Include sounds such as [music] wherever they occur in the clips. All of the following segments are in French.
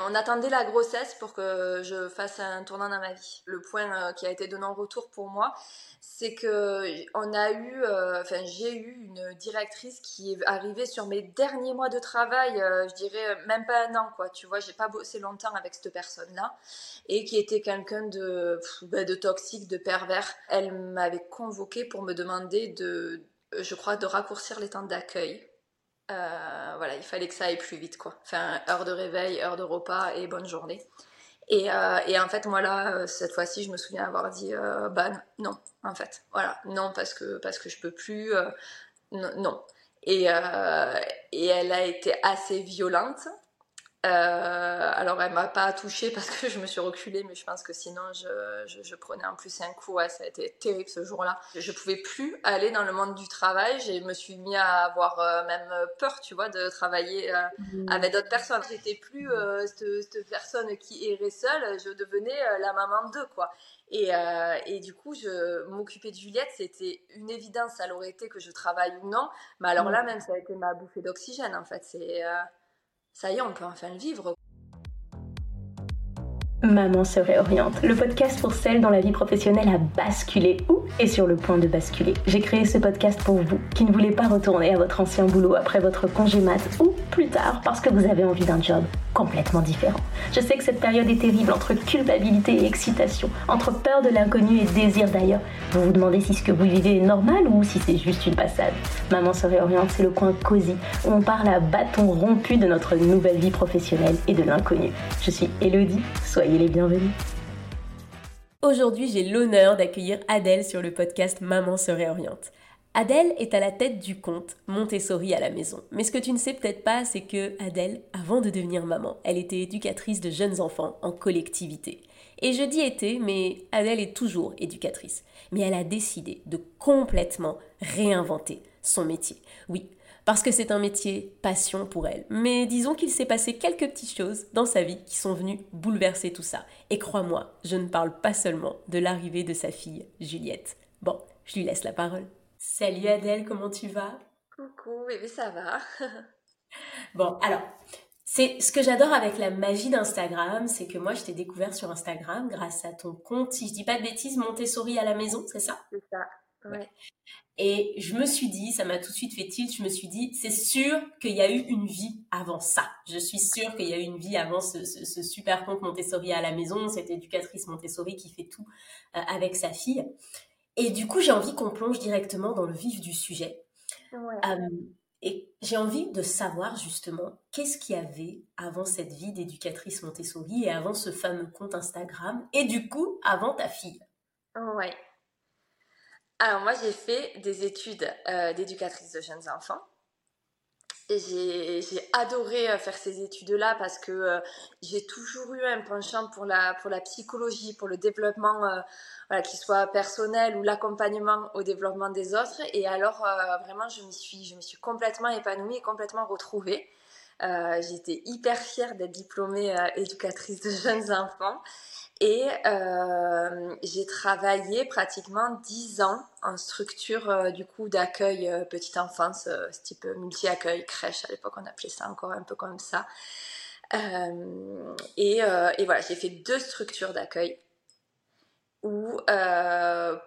on attendait la grossesse pour que je fasse un tournant dans ma vie. Le point qui a été de non-retour pour moi, c'est que on a eu, euh, enfin j'ai eu une directrice qui est arrivée sur mes derniers mois de travail, euh, je dirais même pas un an quoi. Tu vois, j'ai pas bossé longtemps avec cette personne-là et qui était quelqu'un de, ben, de toxique, de pervers. Elle m'avait convoqué pour me demander de, je crois, de raccourcir les temps d'accueil. Euh, voilà, il fallait que ça aille plus vite quoi. Enfin, heure de réveil, heure de repas et bonne journée. Et, euh, et, en fait, moi là, euh, cette fois-ci, je me souviens avoir dit euh, bah non, en fait, voilà, non parce que parce que je peux plus, euh, non. Et, euh, et elle a été assez violente. Euh, alors elle m'a pas touchée parce que [laughs] je me suis reculée, mais je pense que sinon je, je, je prenais en plus un coup. Ouais, ça a été terrible ce jour-là. Je pouvais plus aller dans le monde du travail. Je me suis mis à avoir euh, même peur, tu vois, de travailler euh, mmh. avec d'autres personnes. J'étais plus cette, cette, personne qui errait seule. Je devenais la maman d'eux, quoi. Et, euh, et, du coup, je m'occuper de Juliette, c'était une évidence. Ça aurait été que je travaille ou non. Mais alors là, même, ça a été ma bouffée d'oxygène, en fait. C'est ça y est, on peut enfin le vivre. Maman se réoriente, le podcast pour celles dont la vie professionnelle a basculé ou est sur le point de basculer. J'ai créé ce podcast pour vous qui ne voulez pas retourner à votre ancien boulot après votre congé mat ou plus tard parce que vous avez envie d'un job complètement différent. Je sais que cette période est terrible entre culpabilité et excitation, entre peur de l'inconnu et désir d'ailleurs. Vous vous demandez si ce que vous vivez est normal ou si c'est juste une passade. Maman se réoriente, c'est le coin cosy où on parle à bâton rompu de notre nouvelle vie professionnelle et de l'inconnu. Je suis Elodie, soyez les bienvenus. Aujourd'hui, j'ai l'honneur d'accueillir Adèle sur le podcast Maman se réoriente. Adèle est à la tête du compte Montessori à la maison. Mais ce que tu ne sais peut-être pas, c'est que Adèle, avant de devenir maman, elle était éducatrice de jeunes enfants en collectivité. Et je dis était, mais Adèle est toujours éducatrice. Mais elle a décidé de complètement réinventer son métier. Oui, parce que c'est un métier passion pour elle. Mais disons qu'il s'est passé quelques petites choses dans sa vie qui sont venues bouleverser tout ça. Et crois-moi, je ne parle pas seulement de l'arrivée de sa fille, Juliette. Bon, je lui laisse la parole. Salut Adèle, comment tu vas? Coucou, bébé, ça va [laughs] Bon, alors, c'est ce que j'adore avec la magie d'Instagram, c'est que moi je t'ai découvert sur Instagram grâce à ton compte, si je dis pas de bêtises, Montessori à la maison, c'est ça? C'est ça, ouais. Et je me suis dit, ça m'a tout de suite fait tilt, je me suis dit, c'est sûr qu'il y a eu une vie avant ça. Je suis sûre qu'il y a eu une vie avant ce, ce, ce, super compte Montessori à la maison, cette éducatrice Montessori qui fait tout euh, avec sa fille. Et du coup, j'ai envie qu'on plonge directement dans le vif du sujet. Ouais. Euh, et j'ai envie de savoir justement qu'est-ce qu'il y avait avant cette vie d'éducatrice Montessori et avant ce fameux compte Instagram et du coup avant ta fille? Ouais. Alors moi j'ai fait des études euh, d'éducatrice de jeunes enfants. Et j'ai adoré euh, faire ces études-là parce que euh, j'ai toujours eu un penchant pour la, pour la psychologie, pour le développement, euh, voilà, qu'il soit personnel ou l'accompagnement au développement des autres. Et alors, euh, vraiment, je m'y suis, je me suis complètement épanouie et complètement retrouvée. J'étais hyper fière d'être diplômée éducatrice de jeunes enfants. Et euh, j'ai travaillé pratiquement dix ans en structure euh, du coup d'accueil euh, petite enfance, euh, type multi-accueil, crèche à l'époque on appelait ça encore un peu comme ça. Euh, et, et, voilà, j'ai fait deux structures d'accueil où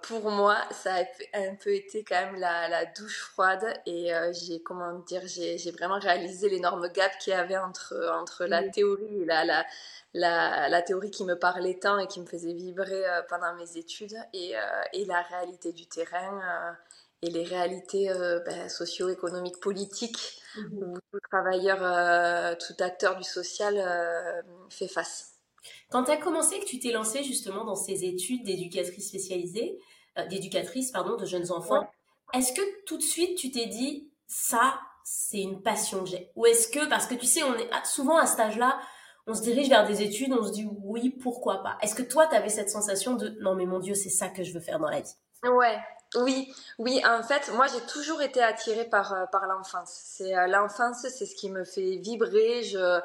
pour moi ça a un peu été quand même la, la douche froide et j'ai comment dire j'ai vraiment réalisé l'énorme gap qu'il y avait entre entre la théorie et la, la la, la, théorie qui me parlait tant et qui me faisait vibrer euh, pendant mes études et, euh, et, la réalité du terrain euh, et les réalités ben, socio-économiques, politiques mmh. où tout travailleur, tout acteur du social fait face. Quand tu as commencé, que tu t'es lancée justement dans ces études d'éducatrice spécialisée, d'éducatrice pardon, de jeunes enfants, ouais. est-ce que tout de suite tu t'es dit ça, c'est une passion que j'ai? Ou est-ce que, parce que tu sais, on est souvent à cet âge-là, on se dirige vers des études, on se dit oui, pourquoi pas? Est-ce que toi, tu avais cette sensation de non, mais mon Dieu, c'est ça que je veux faire dans la vie? Ouais, oui, oui. En fait, moi, j'ai toujours été attirée par, euh, par l'enfance. C'est euh, l'enfance, c'est ce qui me fait vibrer. Je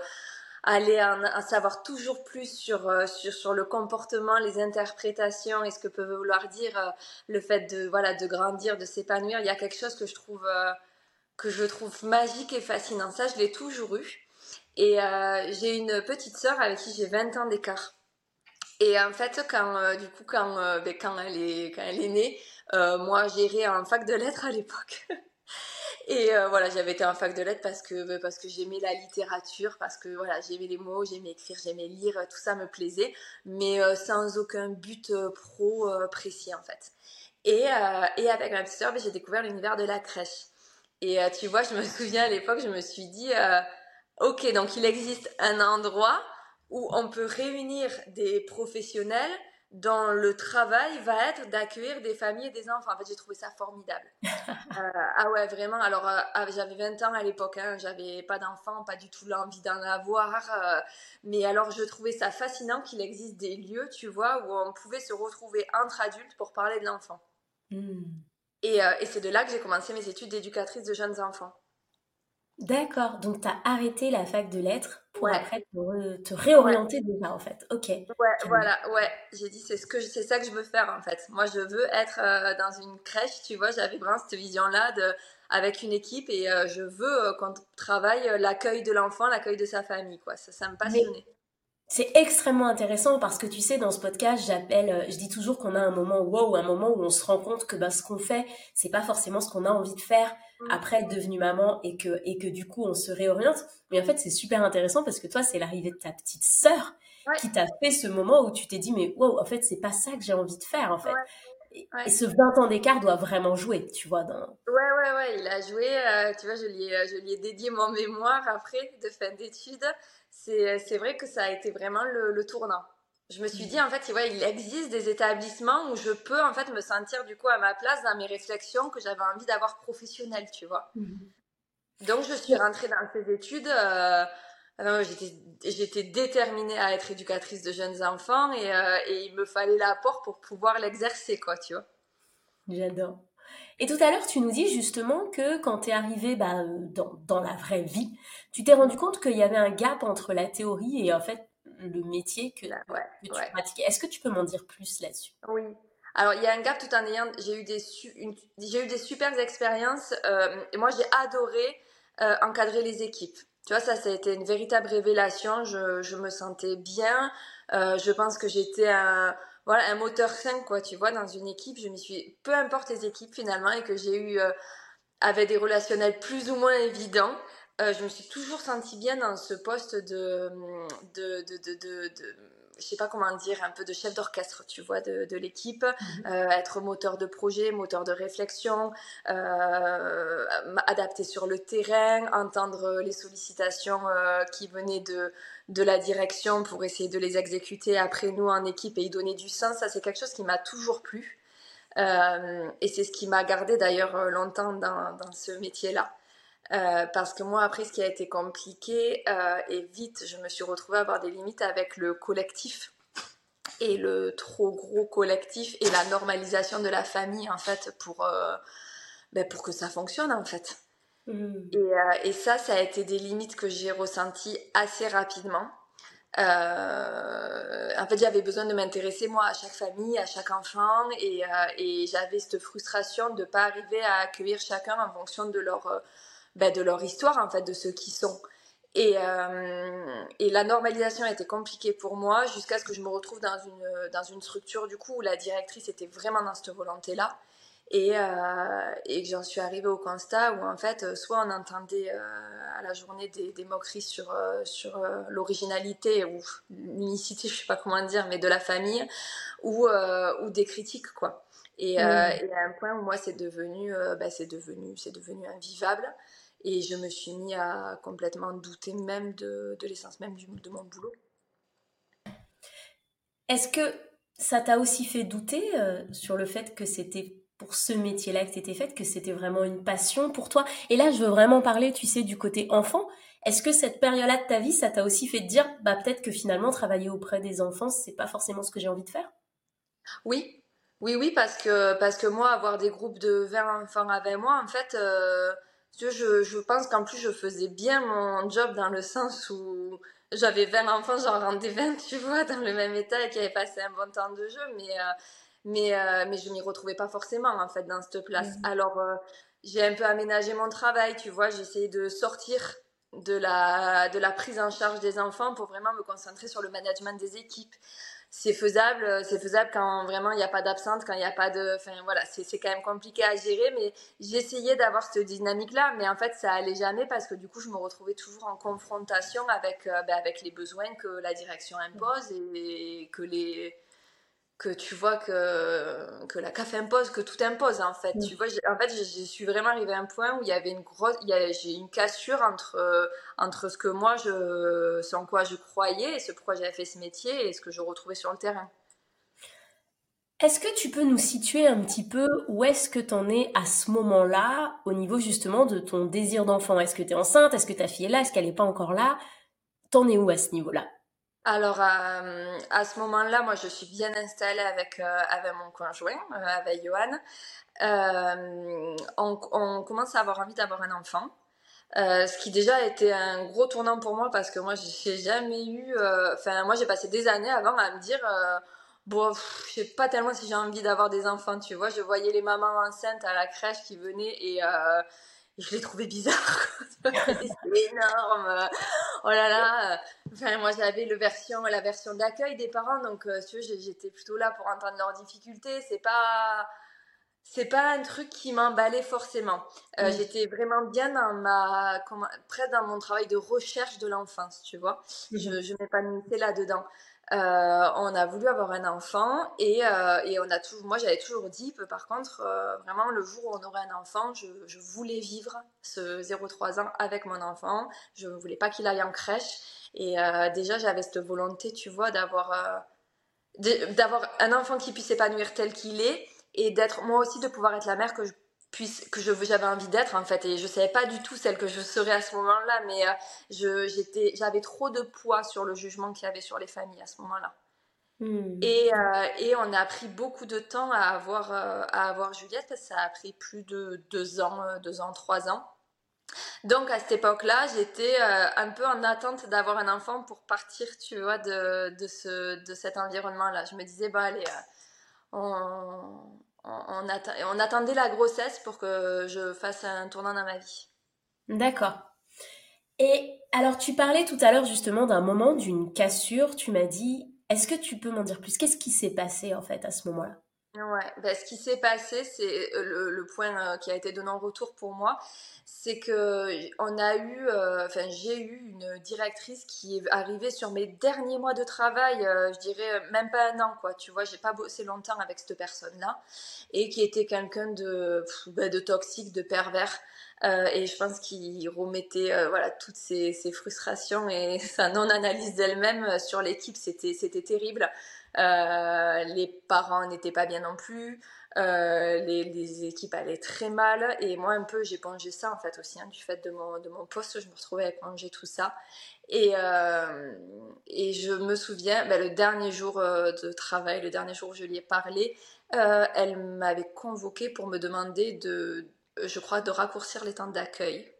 aller en, savoir toujours plus sur, euh, sur, sur le comportement, les interprétations et ce que peut vouloir dire euh, le fait de, voilà, de grandir, de s'épanouir. Il y a quelque chose que je trouve, euh, que je trouve magique et fascinant. Ça, je l'ai toujours eu. Et j'ai une petite sœur avec qui j'ai 20 ans d'écart. Et en fait, quand, du coup, quand, ben, quand, elle est, quand elle est née, moi, j'irai en fac de lettres à l'époque. [laughs] Et euh, voilà, j'avais été en fac de lettres parce que, bah, parce que j'aimais la littérature, parce que voilà, j'aimais les mots, j'aimais écrire, j'aimais lire, tout ça me plaisait, mais euh, sans aucun but euh, pro précis en fait. Et, et avec ma petite bah, j'ai découvert l'univers de la crèche. Et tu vois, je me [laughs] souviens à l'époque, je me suis dit, ok, donc il existe un endroit où on peut réunir des professionnels dans le travail va être d'accueillir des familles et des enfants. En fait, j'ai trouvé ça formidable. [laughs] Euh, ah ouais, vraiment. Alors, euh, ah, j'avais 20 ans à l'époque, hein, j'avais pas d'enfants, pas du tout l'envie d'en avoir. Euh, mais alors, je trouvais ça fascinant qu'il existe des lieux, tu vois, où on pouvait se retrouver entre adultes pour parler de l'enfant. Hmm. Et, et c'est de là que j'ai commencé mes études d'éducatrice de jeunes enfants. D'accord, donc tu as arrêté la fac de lettres pour après te, réorienter déjà en fait. Ok. Ouais, voilà, ouais. J'ai dit c'est ce que c'est ça que je veux faire en fait. Moi je veux être euh, dans une crèche, tu vois, j'avais vraiment cette vision là de avec une équipe et euh, je veux euh, qu'on travaille l'accueil de l'enfant, l'accueil de sa famille quoi. Ça ça me passionnait. C'est extrêmement intéressant parce que tu sais, dans ce podcast, j'appelle, je dis toujours qu'on a un moment wow, un moment où on se rend compte que bah, ce qu'on fait, c'est pas forcément ce qu'on a envie de faire après être devenue maman et que, et que du coup on se réoriente. Mais en fait, c'est super intéressant parce que toi, c'est l'arrivée de ta petite sœur qui t'a fait ce moment où tu t'es dit, mais wow, en fait, c'est pas ça que j'ai envie de faire en fait. Et, ce 20 ans d'écart doit vraiment jouer, tu vois. Dans... Ouais, ouais, ouais, il a joué. Euh, tu vois, je lui, ai, je lui ai dédié mon mémoire après de fin d'études. C'est vrai que ça a été vraiment le, le tournant je me suis dit en fait ouais, il existe des établissements où je peux en fait me sentir du coup à ma place dans mes réflexions que j'avais envie d'avoir professionnelles tu vois. Mhm. donc je suis rentrée dans ces études euh, euh j'étais déterminée à être éducatrice de jeunes enfants et, euh, et il me fallait l'apport pour pouvoir l'exercer quoi tu vois. J'adore. Et tout à l'heure, tu nous dis justement que quand tu es arrivée bah, dans, dans, la vraie vie, tu t'es rendu compte qu'il y avait un gap entre la théorie et en fait le métier que, tu pratiquais. Est-ce que tu peux m'en dire plus là-dessus? Oui. Alors, il y a un gap tout en ayant. J'ai eu, des j'ai eu des super expériences. Euh, et moi, j'ai adoré euh, encadrer les équipes. Tu vois, ça, ça a été une véritable révélation. Je, je me sentais bien. Euh, je pense que j'étais un, voilà, un moteur 5, quoi, tu vois, dans une équipe. Je me suis. Peu importe les équipes, finalement, et que j'ai eu. avec des relationnels plus ou moins évidents. Euh, je me suis toujours sentie bien dans ce poste de, de, de, de, de je sais pas comment dire, un peu de chef d'orchestre, tu vois, de, de l'équipe, mhm. euh, être moteur de projet, moteur de réflexion, euh, adapter sur le terrain, entendre les sollicitations euh, qui venaient de, de la direction pour essayer de les exécuter après nous en équipe et y donner du sens. Ça, c'est quelque chose qui m'a toujours plu. Et c'est ce qui m'a gardé d'ailleurs longtemps dans, dans ce métier-là. Euh, parce que moi, après, ce qui a été compliqué, euh, et vite, je me suis retrouvée à avoir des limites avec le collectif et le trop gros collectif et la normalisation de la famille, en fait, pour, euh, ben, pour que ça fonctionne, en fait. Mmh. Et, et, ça, ça a été des limites que j'ai ressenties assez rapidement. en fait, j'avais besoin de m'intéresser, moi, à chaque famille, à chaque enfant, et, et j'avais cette frustration de ne pas arriver à accueillir chacun en fonction de leur bah, de leur histoire, en fait, de ceux qui sont. Et, euh, et la normalisation a été compliquée pour moi jusqu'à ce que je me retrouve dans une, dans une structure du coup où la directrice était vraiment dans cette volonté-là. Et, euh, et que j'en suis arrivée au constat où en fait, soit on entendait euh, à la journée des, des moqueries sur, sur l'originalité ou l'unicité, je sais pas comment dire, mais de la famille, ou, ou des critiques quoi. Et, et, à un point où moi c'est devenu, bah, c'est devenu, c'est devenu invivable. Et je me suis mis à complètement douter même de, de l'essence même du, de mon boulot. Est-ce que ça t'a aussi fait douter euh, sur le fait que c'était pour ce métier-là que tu étais faite, que c'était vraiment une passion pour toi? Et là, je veux vraiment parler, tu sais, du côté enfant. Est-ce que cette période-là de ta vie, ça t'a aussi fait te dire, bah peut-être que finalement, travailler auprès des enfants, c'est pas forcément ce que j'ai envie de faire? Oui, oui, oui, parce que, parce que moi, avoir des groupes de 20 enfants avec moi, en fait, euh, je, je pense qu'en plus, je faisais bien mon job dans le sens où j'avais 20 enfants, j'en rendais 20, tu vois, dans le même état et qui avaient passé un bon temps de jeu, mais, euh, mais, euh, mais je m'y retrouvais pas forcément, en fait, dans cette place. Mmh. Alors, euh, j'ai un peu aménagé mon travail, tu vois, j'ai essayé de sortir de la, de la prise en charge des enfants pour vraiment me concentrer sur le management des équipes c'est faisable, euh, c'est faisable quand vraiment il n'y a pas d'absente, quand il n'y a pas de, enfin voilà, c'est quand même compliqué à gérer, mais j'essayais d'avoir cette dynamique-là, mais en fait ça allait jamais parce que du coup je me retrouvais toujours en confrontation avec, euh, ben, avec les besoins que la direction impose et que les que tu vois que, que la CAF impose, que tout impose en fait. Tu vois, en fait, je, suis vraiment arrivée à un point où il y avait une grosse, j'ai une cassure entre, euh, entre ce que moi, je, ce en quoi je croyais et ce pourquoi j'avais fait ce métier et ce que je retrouvais sur le terrain. Est-ce que tu peux nous situer un petit peu où est-ce que tu en es à ce moment-là au niveau justement de ton désir d'enfant? Est-ce que tu es enceinte? Est-ce que ta fille est là? Est-ce qu'elle n'est pas encore là? T'en es où à ce niveau-là? Alors euh, à ce moment-là, moi je suis bien installée avec, euh, avec mon conjoint, euh, avec Johan. On, commence à avoir envie d'avoir un enfant. ce qui déjà été un gros tournant pour moi parce que moi j'ai jamais eu. Enfin, moi j'ai passé des années avant à me dire bon, je sais pas tellement si j'ai envie d'avoir des enfants, tu vois. Je voyais les mamans enceintes à la crèche qui venaient et je l'ai trouvé bizarre. [laughs] c'est énorme. Oh là là. Enfin, moi, j'avais le version, la version d'accueil des parents, donc euh, tu vois, j'étais plutôt là pour entendre leurs difficultés. C'est pas, c'est pas un truc qui m'emballait forcément. Euh, j'étais vraiment bien dans ma, presque dans mon travail de recherche de l'enfance, tu vois. Mmh je, je m'épanouissais là-dedans. Euh, on a voulu avoir un enfant et, euh, et on a toujours, moi j'avais toujours dit, par contre, euh, vraiment le jour où on aurait un enfant, je, je voulais vivre ce 0-3 ans avec mon enfant. Je ne voulais pas qu'il aille en crèche. Et déjà j'avais cette volonté, tu vois, d'avoir d'avoir un enfant qui puisse s'épanouir tel qu'il est et d'être moi aussi de pouvoir être la mère que je que j'avais envie d'être en fait et je savais pas du tout celle que je serais à ce moment-là mais euh, j'étais j'avais trop de poids sur le jugement qu'il y avait sur les familles à ce moment-là hmm. et, euh, et on a pris beaucoup de temps à avoir euh, à avoir Juliette ça a pris plus de deux ans deux ans trois ans donc à cette époque-là, j'étais un peu en attente d'avoir un enfant pour partir, tu vois, de, de, ce, de cet environnement-là. Je me disais, bah allez, on, on, attendait la grossesse pour que je fasse un tournant dans ma vie. D'accord. Et alors, tu parlais tout à l'heure justement d'un moment, d'une cassure. Tu m'as dit, est-ce que tu peux m'en dire plus? Qu'est-ce qui s'est passé en fait à ce moment-là? Ouais, ben, ce qui s'est passé, c'est euh, le, point euh, qui a été de non-retour pour moi, c'est que on a eu, euh, enfin j'ai eu une directrice qui est arrivée sur mes derniers mois de travail, je dirais même pas un an quoi, tu vois, j'ai pas bossé longtemps avec cette personne-là, et qui était quelqu'un de, ben, de toxique, de pervers. et je pense qu'il remettait voilà toutes ses, ses, frustrations et [laughs] sa non-analyse d'elle-même sur l'équipe, c'était terrible. Euh, les parents n'étaient pas bien non plus. Euh, les, équipes allaient très mal. Et moi un peu pongé ça en fait aussi hein, du fait de mon, poste. Je me retrouvais à plonger tout ça. Et, euh, et je me souviens ben, le dernier jour de travail le dernier jour où je lui ai parlé elle m'avait convoqué pour me demander de je crois de raccourcir les temps d'accueil.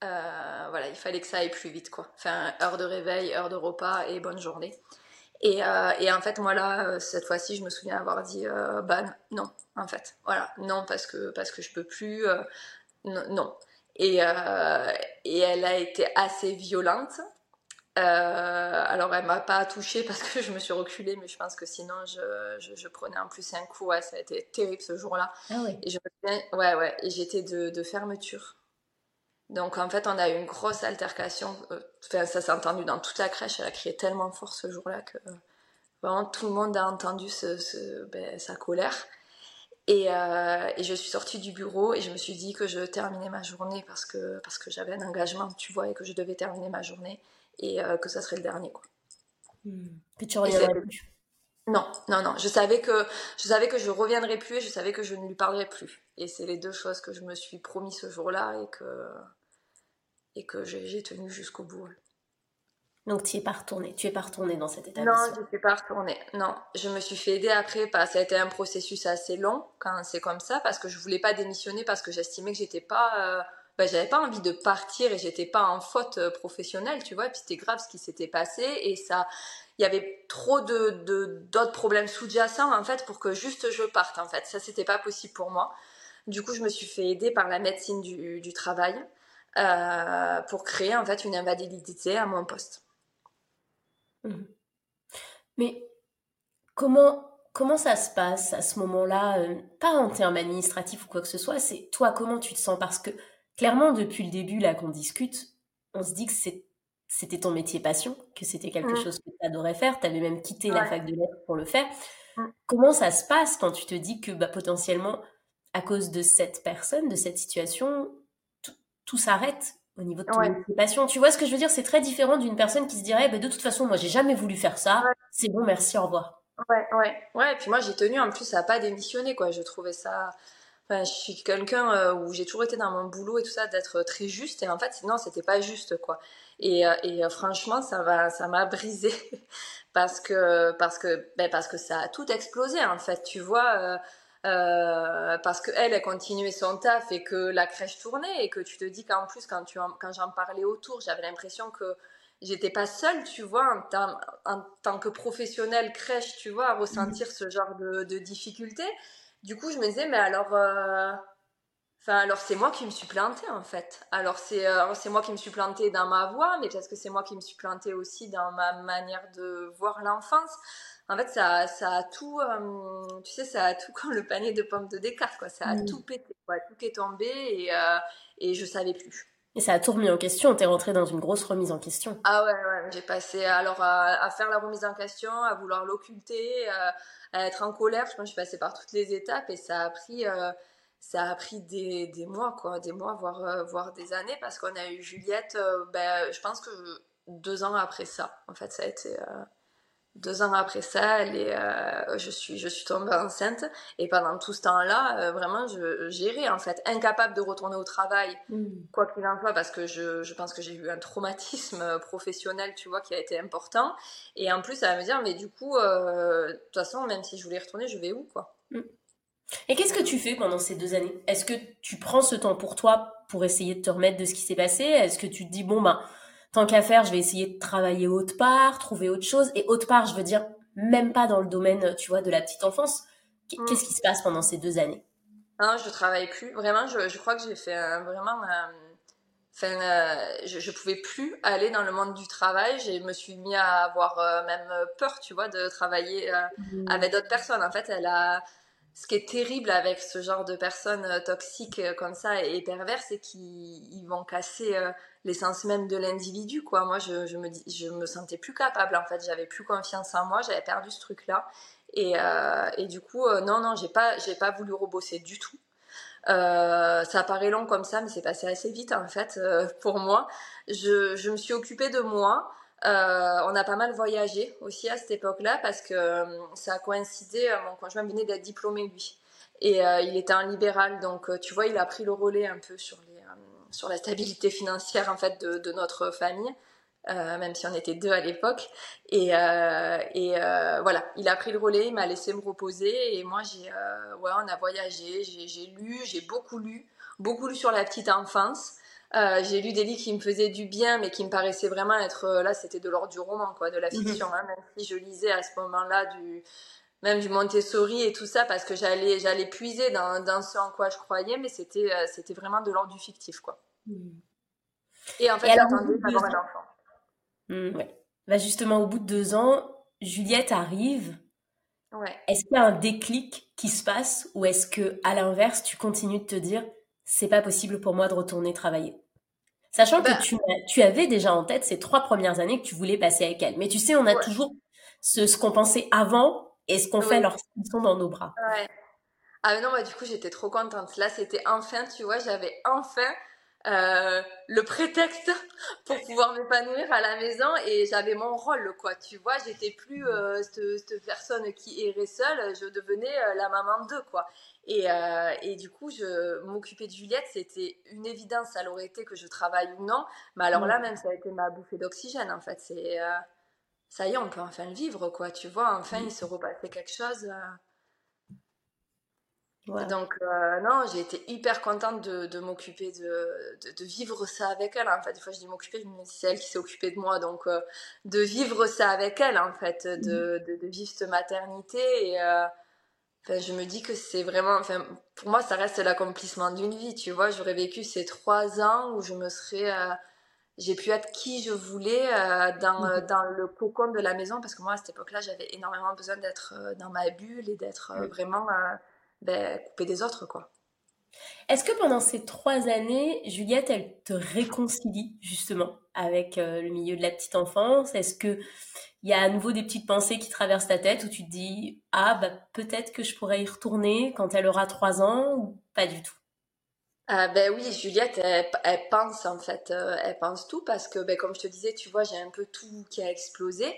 Voilà il fallait que ça aille plus vite quoi. Enfin heure de réveil heure de repas et bonne journée et, euh, et, en fait, moi là, euh, cette fois-ci, je me souviens avoir dit, euh, bah non, en fait, voilà, non parce que parce que je peux plus, euh, non. Et, et elle a été assez violente. alors elle m'a pas touchée [laughs] parce que je me suis reculée, mais je pense que sinon je, je, je prenais en plus un coup. Ouais, ça a été terrible ce jour-là. Ah ouais. Et je ouais ouais, et j'étais de, de fermeture. Donc en fait, on a eu une grosse altercation. Euh, enfin, ça s'est entendu dans toute la crèche. Elle a crié tellement fort ce jour-là que vraiment tout le monde a entendu ce, ben, sa colère. Et, euh, et, je suis sortie du bureau et je me suis dit que je terminais ma journée parce que, parce que j'avais un engagement, tu vois, et que je devais terminer ma journée et euh, que ça serait le dernier. Quoi. Hmm. Que tu reviendrais plus Non, non, non. Je savais, que, je savais que je reviendrais plus et je savais que je ne lui parlerais plus. Et c'est les deux choses que je me suis promis ce jour-là et que, et que j'ai tenu jusqu'au bout. Donc tu es pas retournée, tu es pas retournée dans cet établissement Non, je ne suis pas retournée. Non, je me suis fait aider après. Ça a été un processus assez long quand c'est comme ça parce que je voulais pas démissionner parce que j'estimais que j'étais pas, euh, ben, j'avais pas envie de partir et j'étais pas en faute euh, professionnelle, tu vois. Et puis c'était grave ce qui s'était passé et ça, il y avait trop de d'autres problèmes sous-jacents en fait pour que juste je parte en fait. Ça c'était pas possible pour moi. Du coup, je me suis fait aider par la médecine du, du travail. Pour créer en fait une invalidité à mon poste. Mmh. Mais comment comment ça se passe à ce moment-là Pas en termes administratifs ou quoi que ce soit, c'est toi comment tu te sens? Parce que clairement depuis le début là qu'on discute, on se dit que c'était ton métier passion, que c'était quelque mmh. chose que tu adorais faire, tu avais même quitté la fac de lettres pour le faire. Mmh. Comment ça se passe quand tu te dis que bah, potentiellement, à cause de cette personne, de cette situation, tout s'arrête au niveau de ton passion Tu vois ce que je veux dire? C'est très différent d'une personne qui se dirait bah, de toute façon, moi j'ai jamais voulu faire ça, c'est bon, merci, au revoir. Ouais, ouais, ouais. Et puis moi j'ai tenu en plus à pas démissionner, quoi. Je trouvais ça je suis quelqu'un euh, où j'ai toujours été dans mon boulot et tout ça d'être très juste et en fait sinon c'était pas juste quoi. Et, euh, et euh, franchement ça va ça m'a brisé [laughs] parce que parce que ben parce que ça a tout explosé en fait tu vois euh, parce que elle, elle continuait son taf et que la crèche tournait et que tu te dis qu'en plus quand tu quand j'en parlais autour j'avais l'impression que j'étais pas seule tu vois en, tant que professionnelle crèche tu vois à ressentir ce genre de, de difficultés du coup, je me disais, mais alors, euh, enfin, alors c'est moi qui me suis plantée en fait. Alors c'est, euh, c'est moi qui me suis plantée dans ma voix, mais parce que c'est moi qui me suis plantée aussi dans ma manière de voir l'enfance. En fait, ça, ça a tout, euh, tu sais, ça a tout comme le panier de pommes de Descartes, quoi. Ça a mm. tout pété, quoi. Tout est tombé et, et je savais plus. Et ça a tout remis en question, t'es rentrée dans une grosse remise en question. Ah ouais, ouais, j'ai passé alors à, faire la remise en question, à vouloir l'occulter, à être en colère. Je pense que je suis passée par toutes les étapes et ça a pris, euh, ça a pris des, des, mois, quoi, des mois, voire, euh, voire des années, parce qu'on a eu Juliette, euh, ben, je pense que deux ans après ça, en fait, ça a été deux ans après ça, elle est, euh, je, suis, je suis tombée enceinte. Et pendant tout ce temps-là, euh, vraiment, je gérais, en fait, incapable de retourner au travail, mm. quoi qu'il en soit, parce que je, je pense que j'ai eu un traumatisme euh, professionnel, tu vois, qui a été important. Et en plus, elle va me dire, mais du coup, de toute façon, même si je voulais retourner, je vais où, quoi? Mm. Et qu'est-ce que tu fais pendant ces deux années? Est-ce que tu prends ce temps pour toi pour essayer de te remettre de ce qui s'est passé? Est-ce que tu te dis, bon, ben tant qu'à faire, je vais essayer de travailler autre part, trouver autre chose. Et autre part, je veux dire, même pas dans le domaine, tu vois, de la petite enfance. Mm. Qu'est-ce qui se passe pendant ces deux années? Non, je travaille plus. Vraiment, je, crois que j'ai fait vraiment. Euh, je, je pouvais plus aller dans le monde du travail. Je me suis mis à avoir euh, même peur, tu vois, de travailler euh, mm. avec d'autres personnes. En fait, elle a ce qui est terrible avec ce genre de personnes toxiques comme ça et perverses, c'est qu'ils vont casser l'essence même de l'individu quoi. Moi je, je, me je me sentais plus capable en fait. J'avais plus confiance en moi j'avais perdu ce truc là et, euh, et du coup euh, non non j'ai pas j'ai pas voulu rebosser du tout. Euh, ça paraît long comme ça mais c'est passé assez vite en fait pour moi. Je, je me suis occupée de moi. On a pas mal voyagé aussi à cette époque-là parce que ça a coïncidé, mon conjoint venait d'être diplômé lui. Et il était un libéral, donc tu vois, il a pris le relais un peu sur les, sur la stabilité financière en fait de, notre famille. Euh, même si on était deux à l'époque. Et, euh, et euh, voilà, il a pris le relais, il m'a laissé me reposer. Et moi, j'ai, ouais, on a voyagé, j'ai, lu, j'ai beaucoup lu, beaucoup lu sur la petite enfance. j'ai lu des livres qui me faisaient du bien, mais qui me paraissaient vraiment être là, c'était de l'ordre du roman, quoi, de la mhm. fiction. Hein, même si je lisais à ce moment-là du même du Montessori et tout ça parce que j'allais j'allais puiser dans, dans, ce en quoi je croyais mais c'était euh, c'était vraiment de l'ordre du fictif quoi hmm. et en fait j'attendais d'avoir un enfant hmm, ouais. Bah justement au bout de deux ans Juliette arrive ouais. est-ce qu'il y a un déclic qui se passe ou est-ce que à l'inverse tu continues de te dire c'est pas possible pour moi de retourner travailler? Sachant que bah tu, tu avais déjà en tête ces trois premières années que tu voulais passer avec elle mais tu sais on a toujours ce, ce qu'on pensait avant et ce qu'on fait lorsqu'ils sont dans nos bras. Ouais. Ah non, bah, du coup, j'étais trop contente. Là, c'était enfin, tu vois, j'avais enfin euh, le prétexte [laughs] pour pouvoir m'épanouir à la maison et j'avais mon rôle, quoi. Tu vois, j'étais plus euh, cette, personne qui errait seule, je devenais euh, la maman d'eux, quoi. Et, et, du coup, je m'occupais de Juliette, c'était une évidence, ça l'aurait été que je travaille ou non. Mais alors là, même, ça a été ma bouffée d'oxygène, en fait. C'est ça y est, on peut enfin le vivre, quoi. Tu vois, enfin, il se repassait quelque chose. Euh. Donc, euh, non, j'ai été hyper contente de, m'occuper, de, de, vivre ça avec elle. En fait, des fois, je dis m'occuper, c'est elle qui s'est occupée de moi. Donc, euh, de vivre ça avec elle, en fait, de, de, vivre cette maternité. Et, Enfin, je me dis que c'est vraiment, enfin, pour moi, ça reste l'accomplissement d'une vie, tu vois. J'aurais vécu ces trois ans où je me serais, j'ai pu être qui je voulais euh, dans, euh, mhm. dans le cocon de la maison, parce que moi, à cette époque-là, j'avais énormément besoin d'être dans ma bulle et d'être vraiment ben, coupée des autres, quoi. Est-ce que pendant ces trois années, Juliette, elle te réconcilie justement avec le milieu de la petite enfance? Est-ce que il y a à nouveau des petites pensées qui traversent ta tête où tu te dis ah bah peut-être que je pourrais y retourner quand elle aura trois ans ou pas du tout? Ah ben oui, Juliette, elle, pense en fait, euh, elle pense tout parce que ben, comme je te disais, tu vois, j'ai un peu tout qui a explosé.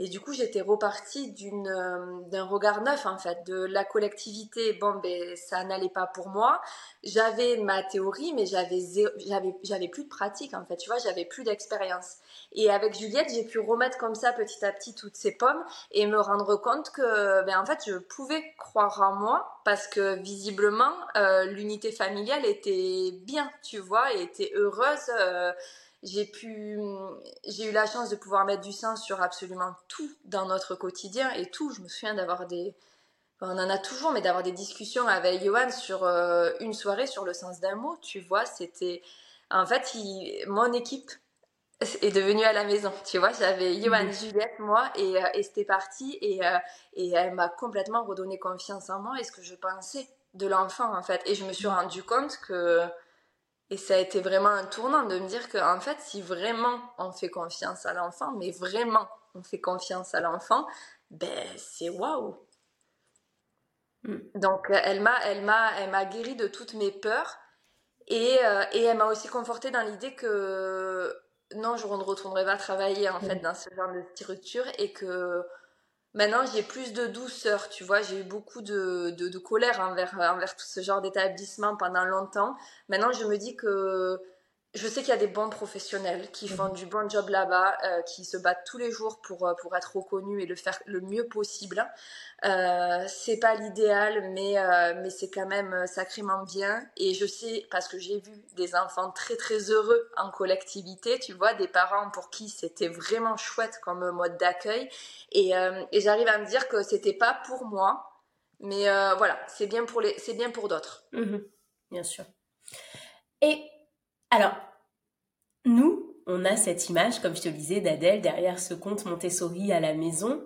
Et du coup, j'étais repartie euh, d'un regard neuf, en fait, de la collectivité. Bon, ben, ça n'allait pas pour moi. J'avais ma théorie, mais j'avais, j'avais, j'avais plus de pratique, en fait. Tu vois, j'avais plus d'expérience. Et avec Juliette, j'ai pu remettre comme ça, petit à petit, toutes ces pommes et me rendre compte que, ben, en fait, je pouvais croire en moi parce que, visiblement, euh, l'unité familiale était bien, tu vois, et était heureuse. Euh, j'ai pu, j'ai eu la chance de pouvoir mettre du sens sur absolument tout dans notre quotidien et tout. Je me souviens d'avoir des, on en a toujours, mais d'avoir des discussions avec Johan sur euh, une soirée sur le sens d'un mot. Tu vois, c'était, en fait, mon équipe [laughs] est devenue à la maison. Tu vois, j'avais Johan, mhm. Juliette, moi, et, euh, et c'était parti. Et, euh, et elle m'a complètement redonné confiance en moi et ce que je pensais de l'enfant, en fait. Et je me suis rendu compte que et ça a été vraiment un tournant de me dire que, en fait, si vraiment on fait confiance à l'enfant, mais vraiment on fait confiance à l'enfant, ben c'est waouh. Mm. Donc elle m'a, elle m'a, elle m'a guéri de toutes mes peurs et, euh, et elle m'a aussi confortée dans l'idée que non, je ne retournerai pas travailler en fait mm. dans ce genre de structure et que Maintenant, j'ai plus de douceur, tu vois. J'ai eu beaucoup de, de, colère envers, envers tout ce genre d'établissement pendant longtemps. Maintenant, je me dis que je sais qu'il y a des bons professionnels qui font mhm. du bon job là-bas, euh, qui se battent tous les jours pour, euh, pour être reconnus et le faire le mieux possible. Euh, c'est pas l'idéal, mais, euh, mais c'est quand même sacrément bien. Et je sais, parce que j'ai vu des enfants très très heureux en collectivité, tu vois, des parents pour qui c'était vraiment chouette comme mode d'accueil. Et, et j'arrive à me dire que c'était pas pour moi, mais voilà, c'est bien pour, les, c'est bien pour d'autres. Mhm. bien sûr. Et alors, nous, on a cette image, comme je te le disais, d'Adèle derrière ce compte Montessori à la maison.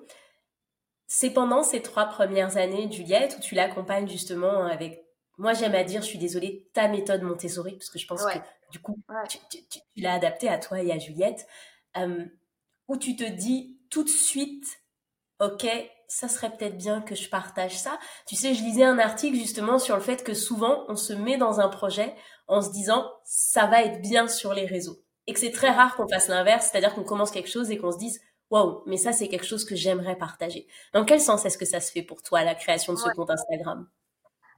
C'est pendant ces trois premières années, Juliette, où tu l'accompagnes justement avec, moi j'aime à dire, je suis désolée, ta méthode Montessori, parce que je pense que du coup, tu, l'as adaptée à toi et à Juliette, euh, où tu te dis tout de suite, ok, ça serait peut-être bien que je partage ça. Tu sais, je lisais un article justement sur le fait que souvent on se met dans un projet en se disant ça va être bien sur les réseaux. Et que c'est très rare qu'on fasse l'inverse, c'est-à-dire qu'on commence quelque chose et qu'on se dise waouh, mais ça c'est quelque chose que j'aimerais partager. Dans quel sens est-ce que ça se fait pour toi la création de ce compte Instagram?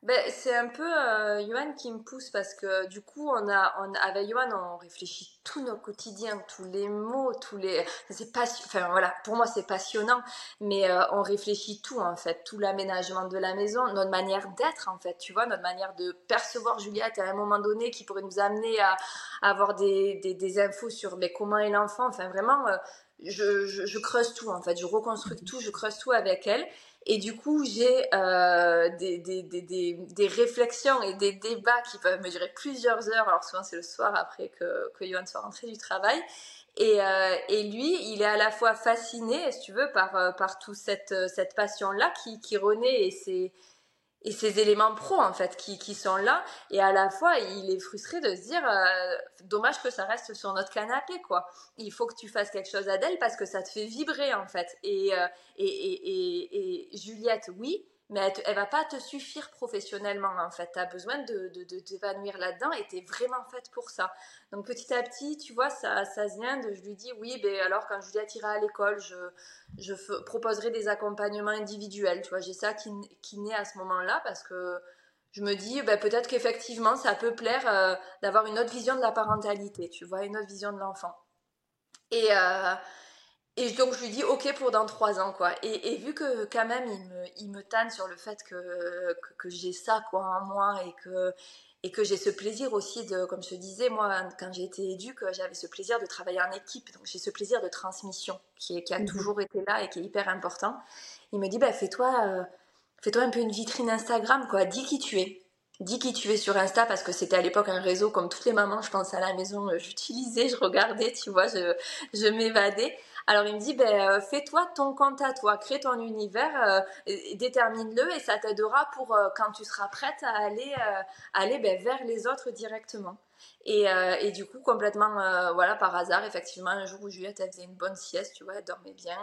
Ben, c'est un peu euh, qui me pousse parce que du coup, on a, avec Johan, on réfléchit tout nos quotidiens, tous les mots, tous les. C'est pas, enfin voilà, pour moi c'est passionnant, mais euh, on réfléchit tout en fait, tout l'aménagement de la maison, notre manière d'être en fait, tu vois, notre manière de percevoir Juliette à un moment donné qui pourrait nous amener à, avoir des, des, infos sur mais comment est l'enfant, enfin vraiment. Euh, je, je, je, creuse tout en fait, je reconstruis tout, je creuse tout avec elle. Et du coup, j'ai euh, des, des, des, des, réflexions et des débats qui peuvent me durer plusieurs heures. Alors souvent, c'est le soir après que, que Johan soit rentré du travail. Et, euh, et, lui, il est à la fois fasciné, si tu veux, par, euh, par toute cette, cette passion-là qui, qui renaît et c'est et ces éléments pro en fait qui, qui, sont là et à la fois il est frustré de se dire euh, dommage que ça reste sur notre canapé quoi. Il faut que tu fasses quelque chose à d'elle parce que ça te fait vibrer en fait. Et, euh, et, et, et, Juliette oui mais elle, va pas te suffire professionnellement en fait. Tu as besoin de, de, t'épanouir là-dedans et tu es vraiment faite pour ça. Donc petit à petit, tu vois, ça, ça vient de, je lui dis oui, ben alors quand Juliette ira à l'école, je, je proposerai des accompagnements individuels. Tu vois, j'ai ça qui, qui naît à ce moment-là parce que je me dis ben, peut-être qu'effectivement ça peut plaire euh, d'avoir une autre vision de la parentalité, tu vois, une autre vision de l'enfant. Et, euh, et donc je lui dis ok pour dans trois ans quoi. Et, vu que quand même il me, il me tanne sur le fait que, que, j'ai ça quoi en moi et que, et que j'ai ce plaisir aussi de, comme je te disais, moi quand j'ai été éduque, j'avais ce plaisir de travailler en équipe. Donc j'ai ce plaisir de transmission qui, est, qui a mhm. toujours été là et qui est hyper important. Il me dit bah fais-toi... Euh, fais-toi un peu une vitrine Instagram, quoi. Dis qui tu es. Dis qui tu es sur Insta parce que c'était à l'époque un réseau comme toutes les mamans, je pense à la maison, euh, j'utilisais, je regardais, tu vois, je, je m'évadais. Alors il me dit, ben, euh, fais-toi ton compte à toi, crée ton univers, euh, détermine-le et ça t'aidera pour quand tu seras prête à aller, aller ben, vers les autres directement. Et, et du coup, complètement, voilà, par hasard, effectivement, un jour où Juliette, elle faisait une bonne sieste, tu vois, elle dormait bien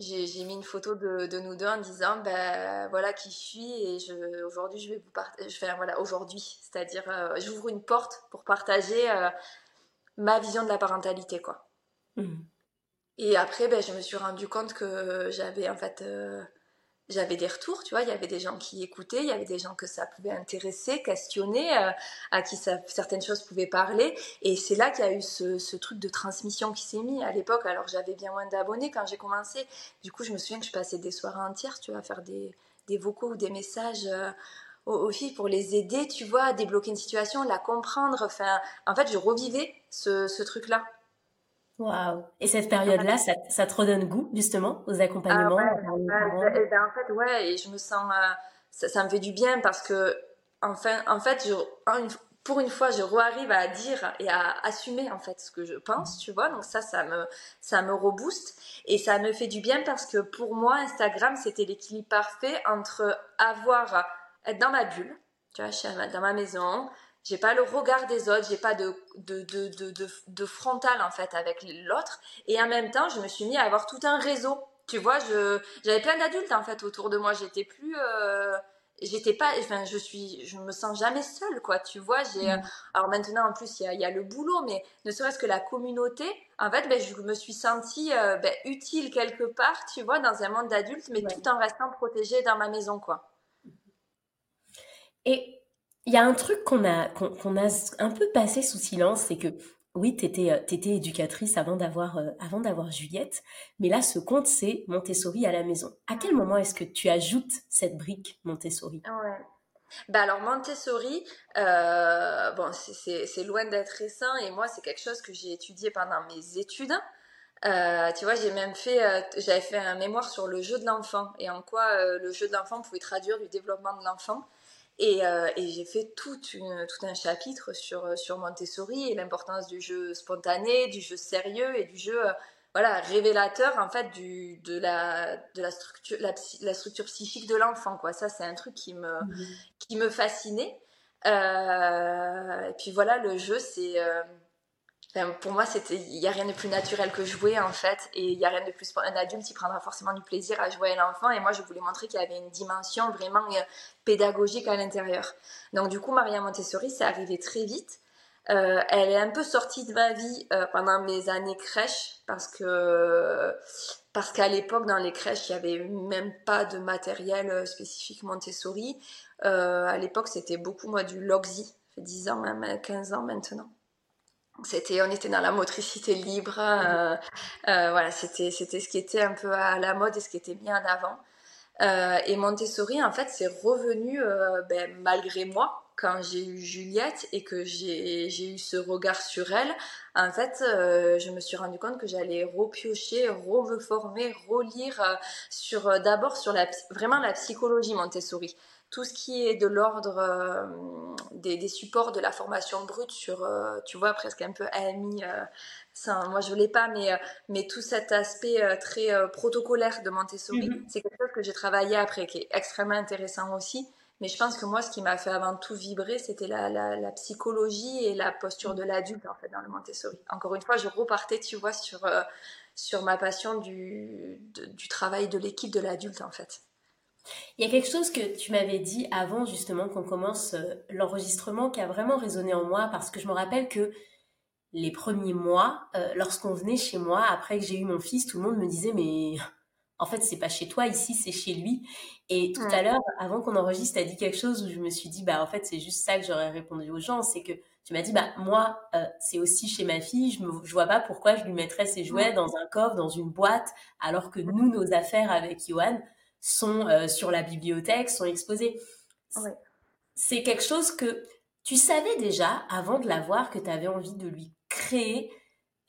j'ai mis une photo de, nous deux en disant ben voilà qui je suis et je, aujourd'hui je vais vous partager voilà aujourd'hui c'est-à-dire euh, j'ouvre une porte pour partager euh, ma vision de la parentalité quoi mmh. Et après ben, je me suis rendu compte que j'avais en fait euh, j'avais des retours, tu vois, il y avait des gens qui écoutaient, il y avait des gens que ça pouvait intéresser, questionner, euh, à qui ça, certaines choses pouvaient parler. Et c'est là qu'il y a eu ce, truc de transmission qui s'est mis à l'époque. Alors j'avais bien moins d'abonnés quand j'ai commencé. Du coup, je me souviens que je passais des soirées entières, tu vois, à faire des, vocaux ou des messages. Euh, aux, filles pour les aider, tu vois, à débloquer une situation, la comprendre. Enfin, en fait, je revivais ce truc-là. Waouh Et cette période-là, ça, ça, te redonne goût, justement, aux accompagnements ah ouais, ben, en fait, ouais, et je me sens... Euh, ça, ça, me fait du bien parce que, enfin, en fait, je, pour une fois, je arrive à dire et à assumer, en fait, ce que je pense, tu vois? Donc ça, ça me, ça me rebooste. Et ça me fait du bien parce que, pour moi, Instagram, c'était l'équilibre parfait entre avoir... être dans ma bulle, tu vois, dans ma maison, j'ai pas le regard des autres, j'ai pas de de, de, de, de, frontal en fait avec l'autre. Et en même temps, je me suis mis à avoir tout un réseau. Tu vois, je j'avais plein d'adultes en fait autour de moi. J'étais plus, euh, j'étais pas, enfin, je suis, je me sens jamais seule quoi. Tu vois, j'ai. Mm. Alors maintenant en plus il y a, y a, le boulot, mais ne serait-ce que la communauté. En fait, ben, je me suis sentie euh, ben, utile quelque part, tu vois, dans un monde d'adultes, mais tout en restant protégée dans ma maison quoi. Et il y a un truc qu'on a, un peu passé sous silence, c'est que oui, tu étais, euh, éducatrice avant d'avoir euh, avant d'avoir Juliette, mais là, ce compte, c'est Montessori à la maison. À quel moment est-ce que tu ajoutes cette brique Montessori? Bah alors Montessori, euh, bon, c'est loin d'être récent et moi, c'est quelque chose que j'ai étudié pendant mes études. tu vois, j'ai même fait, j'avais fait un mémoire sur le jeu de l'enfant et en quoi le jeu de l'enfant pouvait traduire du développement de l'enfant. Euh, et, j'ai fait tout un chapitre sur, sur Montessori et l'importance du jeu spontané, du jeu sérieux et du jeu euh, voilà, révélateur en fait du, de, la, de la, structure, la, structure psychique de l'enfant. Quoi. Ça, c'est un truc qui me, mmh qui me fascinait. Euh, et puis voilà, le jeu, c'est pour moi, il y a rien de plus naturel que jouer en fait, et il y a rien de plus. Un adulte, il prendra forcément du plaisir à jouer à l'enfant, et moi, je voulais montrer qu'il y avait une dimension vraiment euh, pédagogique à l'intérieur. Donc, du coup, Maria Montessori, c'est arrivé très vite. Euh, elle est un peu sortie de ma vie euh, pendant mes années crèche parce que parce qu'à l'époque dans les crèches il y avait même pas de matériel spécifique Montessori. à l'époque c'était beaucoup moi du Loxy, ça fait 10 ans même 15 ans maintenant c'était on était dans la motricité libre euh, euh, voilà c'était c'était ce qui était un peu à la mode et ce qui était mis en avant. Euh, et Montessori en fait c'est revenu ben, malgré moi quand j'ai eu Juliette et que j'ai eu ce regard sur elle en fait je me suis rendu compte que j'allais repiocher re former relire sur d'abord sur la vraiment la psychologie Montessori tout ce qui est de l'ordre euh, des, supports de la formation brute sur, euh, tu vois, presque un peu AMI, euh, moi je ne l'ai pas, mais, mais tout cet aspect très protocolaire de Montessori, mhm. c'est quelque chose que j'ai travaillé après, qui est extrêmement intéressant aussi. Mais je pense que moi, ce qui m'a fait avant tout vibrer, c'était la, la, psychologie et la posture de l'adulte, en fait, dans le Montessori. Encore une fois, je repartais, tu vois, sur, sur ma passion du, du travail de l'équipe de l'adulte, en fait. Il y a quelque chose que tu m'avais dit avant justement qu'on commence euh, l'enregistrement qui a vraiment résonné en moi parce que je me rappelle que les premiers mois, euh, lorsqu'on venait chez moi, après que j'ai eu mon fils, tout le monde me disait mais en fait c'est pas chez toi ici, c'est chez lui. Et tout à l'heure, avant qu'on enregistre, tu as dit quelque chose où je me suis dit bah en fait c'est juste ça que j'aurais répondu aux gens, c'est que tu m'as dit bah moi euh, c'est aussi chez ma fille, je me je vois pas pourquoi je lui mettrais ses jouets dans un coffre, dans une boîte, alors que nous nos affaires avec Johan sont euh, sur la bibliothèque, sont exposés. C'est quelque chose que tu savais déjà avant de l'avoir que tu avais envie de lui créer.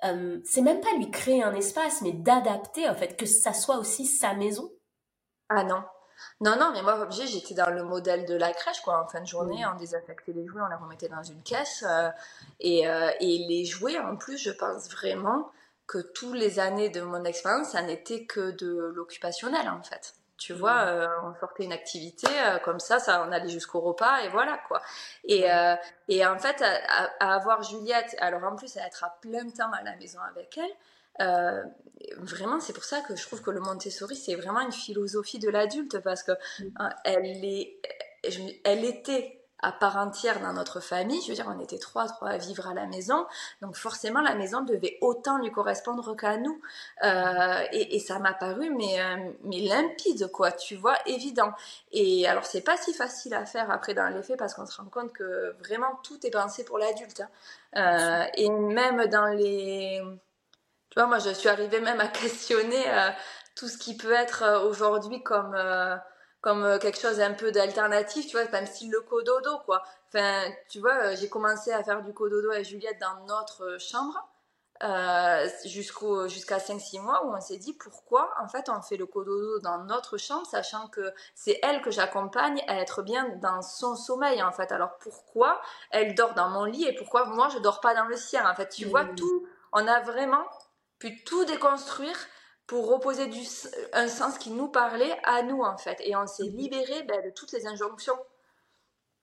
Euh, c'est même pas lui créer un espace, mais d'adapter en fait que ça soit aussi sa maison. Ah non. Non, non, mais moi, obligé, j'étais dans le modèle de la crèche, quoi. En fin de journée, on désaffectait les jouets, on les remettait dans une caisse. Euh, et, euh, et, les jouets, en plus, je pense vraiment que tous les années de mon expérience, ça n'était que de l'occupationnel, en fait. Tu vois, euh, on sortait une activité, comme ça, ça, on allait jusqu'au repas, et voilà, quoi. Et, et en fait, à, à, avoir Juliette, alors en plus, à être à plein temps à la maison avec elle, euh, vraiment, c'est pour ça que je trouve que le Montessori, c'est vraiment une philosophie de l'adulte parce que mm. elle, est, elle était à part entière dans notre famille. Je veux dire, on était trois, trois à vivre à la maison. Donc forcément, la maison devait autant lui correspondre qu'à nous. Euh, et, ça m'a paru, mais, euh, mais limpide, quoi, tu vois, évident. Et alors, c'est pas si facile à faire après dans les faits parce qu'on se rend compte que vraiment tout est pensé pour l'adulte. Hein. et même dans les tu vois, moi, je suis arrivée même à [laughs] questionner euh, tout ce qui peut être euh, aujourd'hui comme, euh, comme quelque chose un peu d'alternatif, tu vois, même style le cododo, quoi. Enfin, tu vois, j'ai commencé à faire du cododo avec Juliette dans notre chambre. jusqu'au jusqu'à 5-6 mois où on s'est dit pourquoi en fait on fait le cododo dans notre chambre sachant que c'est elle que j'accompagne à être bien dans son sommeil en fait alors pourquoi elle dort dans mon lit et pourquoi moi je dors pas dans le sien en fait? Tu vois tout on a vraiment puis tout déconstruire pour reposer du, un sens qui nous parlait à nous en fait. Et on s'est mhm. libéré ben, de toutes les injonctions.